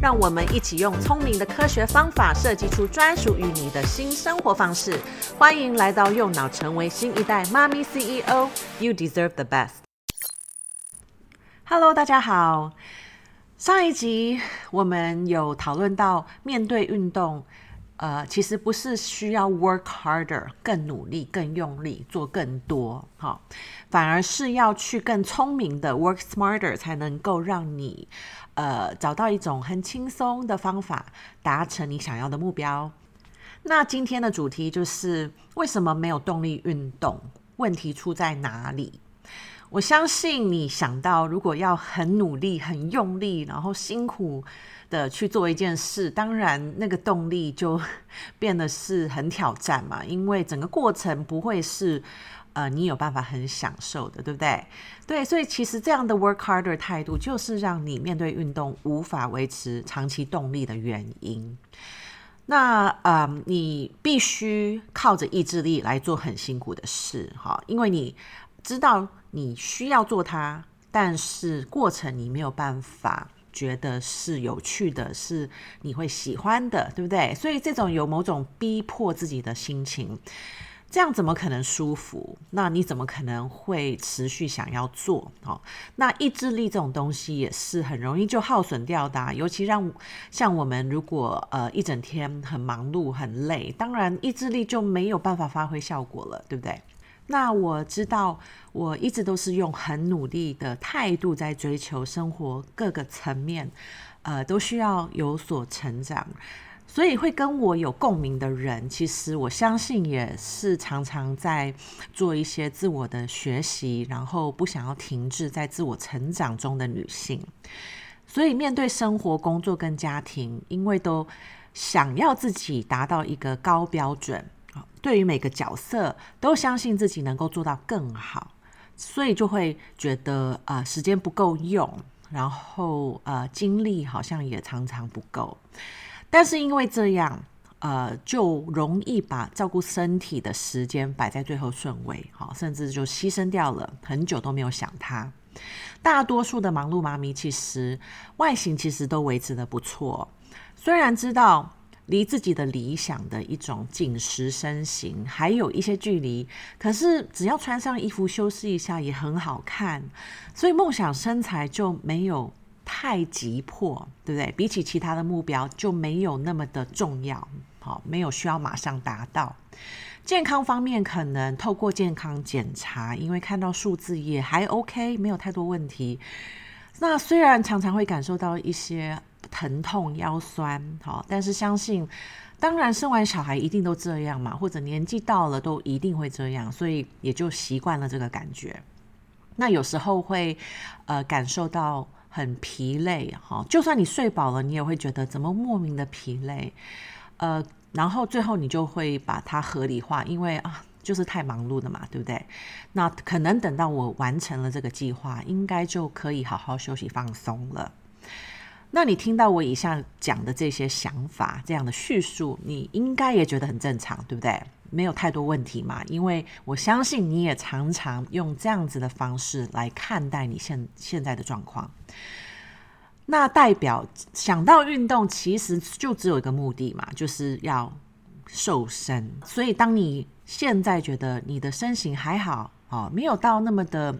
让我们一起用聪明的科学方法设计出专属于你的新生活方式。欢迎来到右脑，成为新一代妈咪 CEO。You deserve the best。Hello，大家好。上一集我们有讨论到，面对运动，呃，其实不是需要 work harder，更努力、更用力做更多，哈，反而是要去更聪明的 work smarter，才能够让你。呃，找到一种很轻松的方法，达成你想要的目标。那今天的主题就是为什么没有动力运动？问题出在哪里？我相信你想到，如果要很努力、很用力，然后辛苦的去做一件事，当然那个动力就 变得是很挑战嘛，因为整个过程不会是。呃，你有办法很享受的，对不对？对，所以其实这样的 work harder 态度，就是让你面对运动无法维持长期动力的原因。那呃，你必须靠着意志力来做很辛苦的事，哈，因为你知道你需要做它，但是过程你没有办法觉得是有趣的，是你会喜欢的，对不对？所以这种有某种逼迫自己的心情。这样怎么可能舒服？那你怎么可能会持续想要做？哦，那意志力这种东西也是很容易就耗损掉的，尤其让像我们如果呃一整天很忙碌很累，当然意志力就没有办法发挥效果了，对不对？那我知道我一直都是用很努力的态度在追求生活各个层面，呃，都需要有所成长。所以会跟我有共鸣的人，其实我相信也是常常在做一些自我的学习，然后不想要停滞在自我成长中的女性。所以面对生活、工作跟家庭，因为都想要自己达到一个高标准，对于每个角色都相信自己能够做到更好，所以就会觉得啊，时间不够用，然后呃，精力好像也常常不够。但是因为这样，呃，就容易把照顾身体的时间摆在最后顺位，好，甚至就牺牲掉了，很久都没有想他。大多数的忙碌妈咪其实外形其实都维持的不错，虽然知道离自己的理想的一种紧实身形还有一些距离，可是只要穿上衣服修饰一下也很好看，所以梦想身材就没有。太急迫，对不对？比起其他的目标就没有那么的重要，好，没有需要马上达到。健康方面，可能透过健康检查，因为看到数字也还 OK，没有太多问题。那虽然常常会感受到一些疼痛、腰酸，好，但是相信，当然生完小孩一定都这样嘛，或者年纪到了都一定会这样，所以也就习惯了这个感觉。那有时候会呃感受到。很疲累哈，就算你睡饱了，你也会觉得怎么莫名的疲累，呃，然后最后你就会把它合理化，因为啊，就是太忙碌了嘛，对不对？那可能等到我完成了这个计划，应该就可以好好休息放松了。那你听到我以下讲的这些想法，这样的叙述，你应该也觉得很正常，对不对？没有太多问题嘛，因为我相信你也常常用这样子的方式来看待你现现在的状况。那代表想到运动，其实就只有一个目的嘛，就是要瘦身。所以当你现在觉得你的身形还好哦，没有到那么的。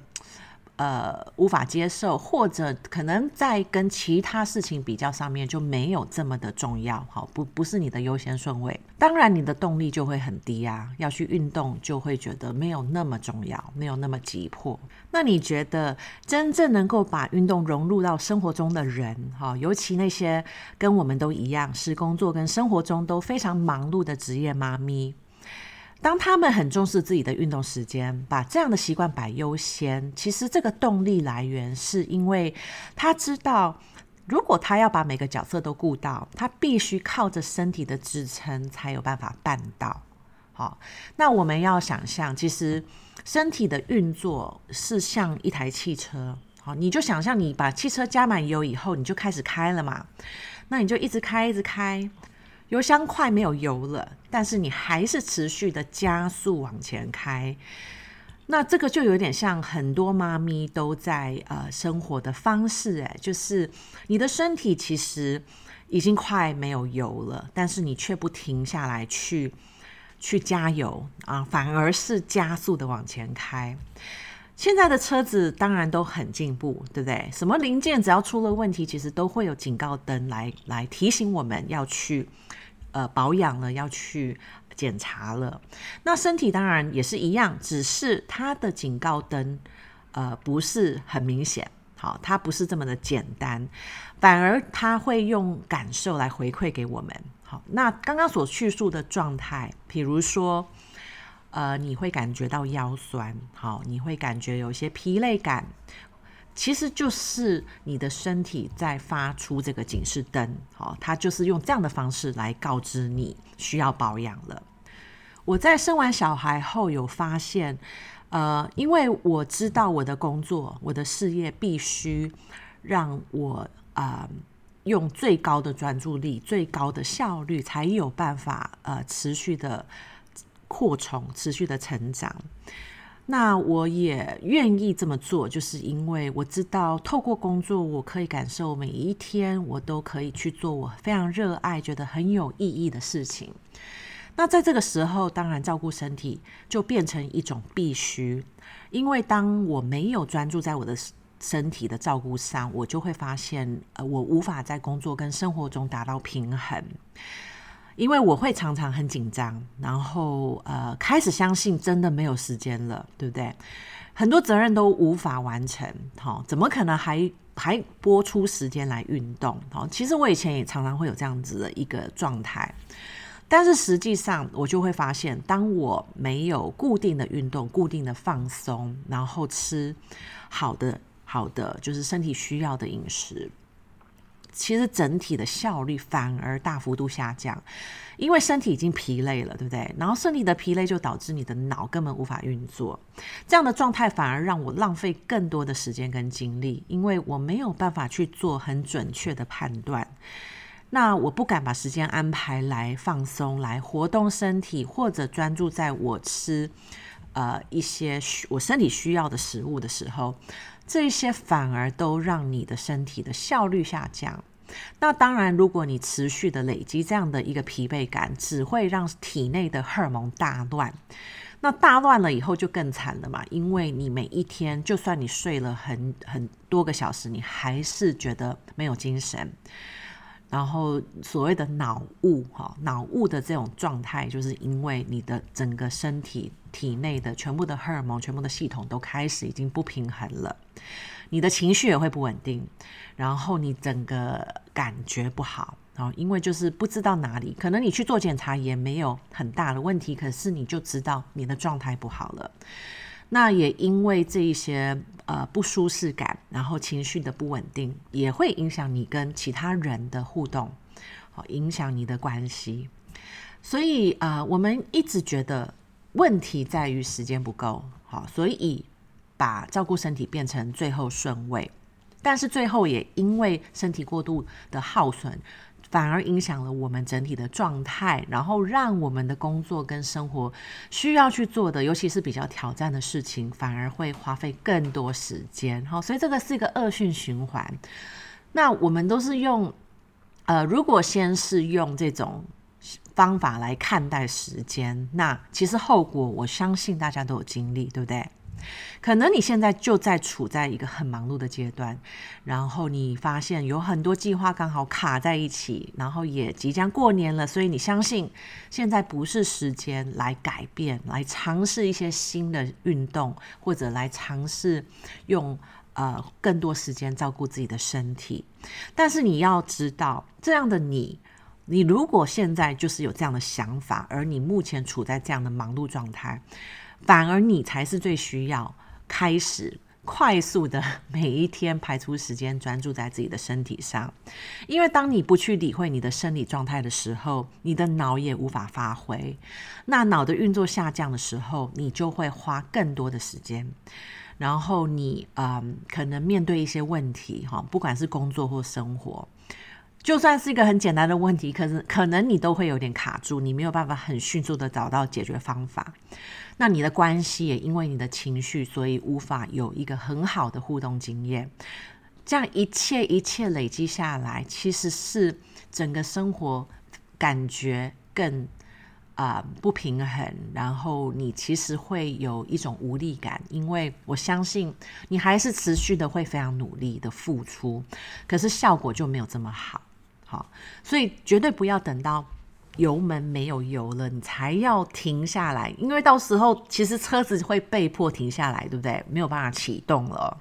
呃，无法接受，或者可能在跟其他事情比较上面就没有这么的重要，好，不不是你的优先顺位，当然你的动力就会很低啊，要去运动就会觉得没有那么重要，没有那么急迫。那你觉得真正能够把运动融入到生活中的人，哈，尤其那些跟我们都一样是工作跟生活中都非常忙碌的职业妈咪。当他们很重视自己的运动时间，把这样的习惯摆优先，其实这个动力来源是因为他知道如果他要把每个角色都顾到，他必须靠着身体的支撑才有办法办到。好，那我们要想象，其实身体的运作是像一台汽车。好，你就想象你把汽车加满油以后，你就开始开了嘛。那你就一直开，一直开，油箱快没有油了，但是你还是持续的加速往前开。那这个就有点像很多妈咪都在呃生活的方式，诶，就是你的身体其实已经快没有油了，但是你却不停下来去去加油啊，反而是加速的往前开。现在的车子当然都很进步，对不对？什么零件只要出了问题，其实都会有警告灯来来提醒我们要去呃保养了，要去。检查了，那身体当然也是一样，只是它的警告灯，呃，不是很明显，好，它不是这么的简单，反而它会用感受来回馈给我们。好，那刚刚所叙述的状态，比如说，呃，你会感觉到腰酸，好，你会感觉有些疲累感。其实就是你的身体在发出这个警示灯，好，它就是用这样的方式来告知你需要保养了。我在生完小孩后有发现，呃，因为我知道我的工作、我的事业必须让我啊、呃、用最高的专注力、最高的效率，才有办法呃持续的扩充、持续的成长。那我也愿意这么做，就是因为我知道，透过工作，我可以感受每一天，我都可以去做我非常热爱、觉得很有意义的事情。那在这个时候，当然照顾身体就变成一种必须，因为当我没有专注在我的身体的照顾上，我就会发现，呃，我无法在工作跟生活中达到平衡。因为我会常常很紧张，然后呃开始相信真的没有时间了，对不对？很多责任都无法完成，好，怎么可能还 还拨出时间来运动？好，其实我以前也常常会有这样子的一个状态，但是实际上我就会发现，当我没有固定的运动、固定的放松，然后吃好的好的就是身体需要的饮食。其实整体的效率反而大幅度下降，因为身体已经疲累了，对不对？然后身体的疲累就导致你的脑根本无法运作，这样的状态反而让我浪费更多的时间跟精力，因为我没有办法去做很准确的判断。那我不敢把时间安排来放松、来活动身体，或者专注在我吃呃一些需我身体需要的食物的时候。这一些反而都让你的身体的效率下降。那当然，如果你持续的累积这样的一个疲惫感，只会让体内的荷尔蒙大乱。那大乱了以后就更惨了嘛，因为你每一天，就算你睡了很很多个小时，你还是觉得没有精神。然后所谓的脑雾，哈，脑雾的这种状态，就是因为你的整个身体体内的全部的荷尔蒙、全部的系统都开始已经不平衡了，你的情绪也会不稳定，然后你整个感觉不好，然后因为就是不知道哪里，可能你去做检查也没有很大的问题，可是你就知道你的状态不好了。那也因为这一些呃不舒适感，然后情绪的不稳定，也会影响你跟其他人的互动，好，影响你的关系。所以啊、我们一直觉得问题在于时间不够，好，所以把照顾身体变成最后顺位，但是最后也因为身体过度的耗损。反而影响了我们整体的状态，然后让我们的工作跟生活需要去做的，尤其是比较挑战的事情，反而会花费更多时间。好，所以这个是一个恶性循环。那我们都是用，呃，如果先是用这种方法来看待时间，那其实后果我相信大家都有经历，对不对？可能你现在就在处在一个很忙碌的阶段，然后你发现有很多计划刚好卡在一起，然后也即将过年了，所以你相信现在不是时间来改变，来尝试一些新的运动，或者来尝试用呃更多时间照顾自己的身体。但是你要知道，这样的你，你如果现在就是有这样的想法，而你目前处在这样的忙碌状态。反而你才是最需要开始快速的每一天排出时间专注在自己的身体上，因为当你不去理会你的生理状态的时候，你的脑也无法发挥。那脑的运作下降的时候，你就会花更多的时间，然后你嗯，可能面对一些问题哈，不管是工作或生活。就算是一个很简单的问题，可是可能你都会有点卡住，你没有办法很迅速的找到解决方法。那你的关系也因为你的情绪，所以无法有一个很好的互动经验。这样一切一切累积下来，其实是整个生活感觉更啊、不平衡，然后你其实会有一种无力感，因为我相信你还是持续的会非常努力的付出，可是效果就没有这么好。好，所以绝对不要等到油门没有油了，你才要停下来，因为到时候其实车子会被迫停下来，对不对？没有办法启动了。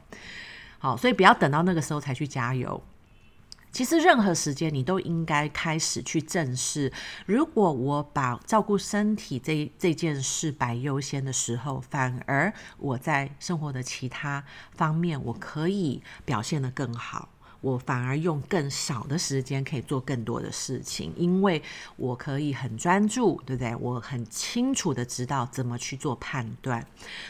好，所以不要等到那个时候才去加油。其实任何时间你都应该开始去正视，如果我把照顾身体这这件事摆优先的时候，反而我在生活的其他方面我可以表现得更好。我反而用更少的时间可以做更多的事情，因为我可以很专注，对不对？我很清楚的知道怎么去做判断。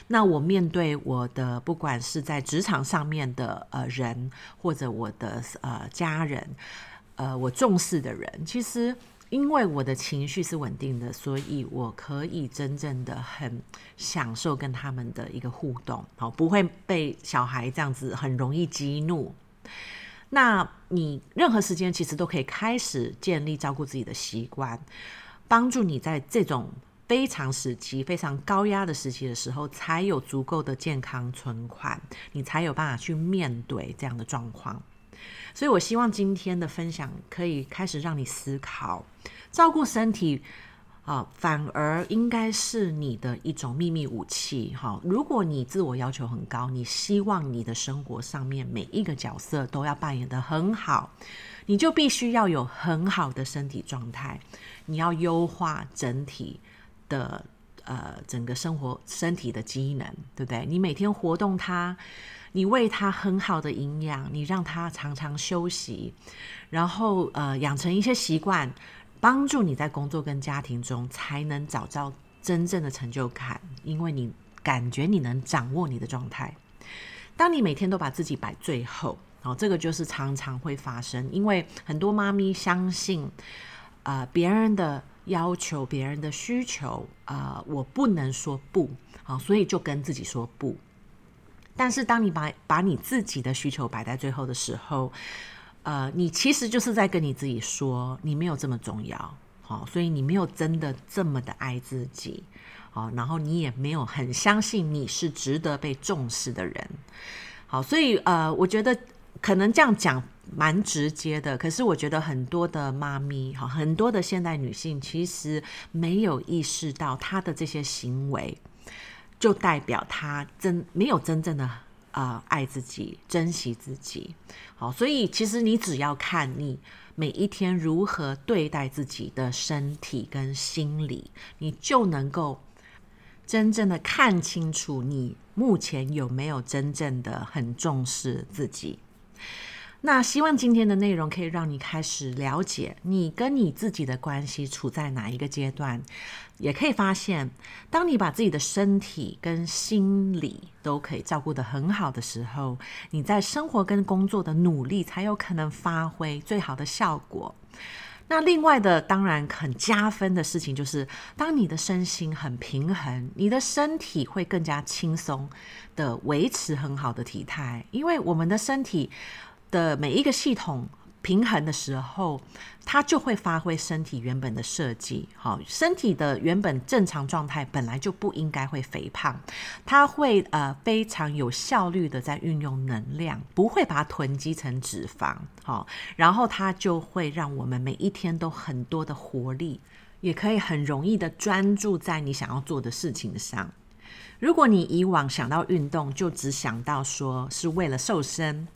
那我面对我的不管是在职场上面的呃人，或者我的呃家人，呃我重视的人，其实因为我的情绪是稳定的，所以我可以真正的很享受跟他们的一个互动，好，不会被小孩这样子很容易激怒。那你任何时间其实都可以开始建立照顾自己的习惯，帮助你在这种非常时期、非常高压的时期的时候，才有足够的健康存款，你才有办法去面对这样的状况。所以我希望今天的分享可以开始让你思考，照顾身体。啊，反而应该是你的一种秘密武器。哈，如果你自我要求很高，你希望你的生活上面每一个角色都要扮演得很好，你就必须要有很好的身体状态。你要优化整体的呃整个生活身体的机能，对不对？你每天活动它，你喂它很好的营养，你让它常常休息，然后呃养成一些习惯。帮助你在工作跟家庭中才能找到真正的成就感，因为你感觉你能掌握你的状态。当你每天都把自己摆最后，哦，这个就是常常会发生，因为很多妈咪相信，呃，别人的要求、别人的需求，啊、我不能说不，好，所以就跟自己说不。但是当你把把你自己的需求摆在最后的时候，呃，你其实就是在跟你自己说，你没有这么重要，好，所以你没有真的这么的爱自己，好，然后你也没有很相信你是值得被重视的人，好，所以呃，我觉得可能这样讲蛮直接的，可是我觉得很多的妈咪，哈，很多的现代女性其实没有意识到她的这些行为，就代表她真没有真正的。啊、爱自己，珍惜自己，好，所以其实你只要看你每一天如何对待自己的身体跟心理，你就能够真正的看清楚你目前有没有真正的很重视自己。那希望今天的内容可以让你开始了解你跟你自己的关系处在哪一个阶段，也可以发现，当你把自己的身体跟心理都可以照顾得很好的时候，你在生活跟工作的努力才有可能发挥最好的效果。那另外的当然很加分的事情就是，当你的身心很平衡，你的身体会更加轻松的维持很好的体态，因为我们的身体。的每一个系统平衡的时候，它就会发挥身体原本的设计。好，身体的原本正常状态本来就不应该会肥胖，它会呃非常有效率的在运用能量，不会把它囤积成脂肪。好，然后它就会让我们每一天都很多的活力，也可以很容易的专注在你想要做的事情上。如果你以往想到运动，就只想到说是为了瘦身。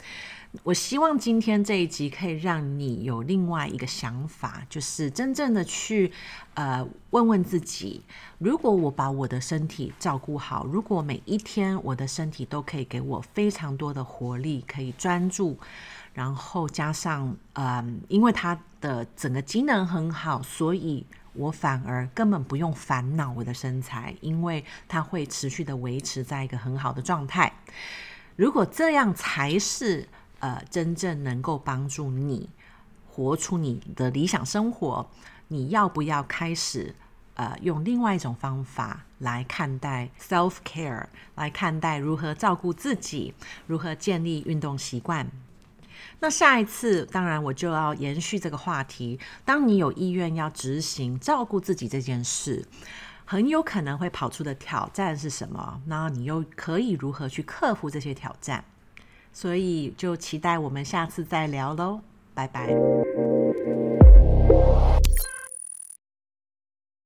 我希望今天这一集可以让你有另外一个想法，就是真正的去呃问问自己：如果我把我的身体照顾好，如果每一天我的身体都可以给我非常多的活力，可以专注，然后加上嗯、因为它的整个机能很好，所以我反而根本不用烦恼我的身材，因为它会持续的维持在一个很好的状态。如果这样才是。呃，真正能够帮助你活出你的理想生活，你要不要开始呃用另外一种方法来看待 self care，来看待如何照顾自己，如何建立运动习惯？那下一次，当然我就要延续这个话题。当你有意愿要执行照顾自己这件事，很有可能会跑出的挑战是什么？那你又可以如何去克服这些挑战？所以就期待我们下次再聊喽，拜拜。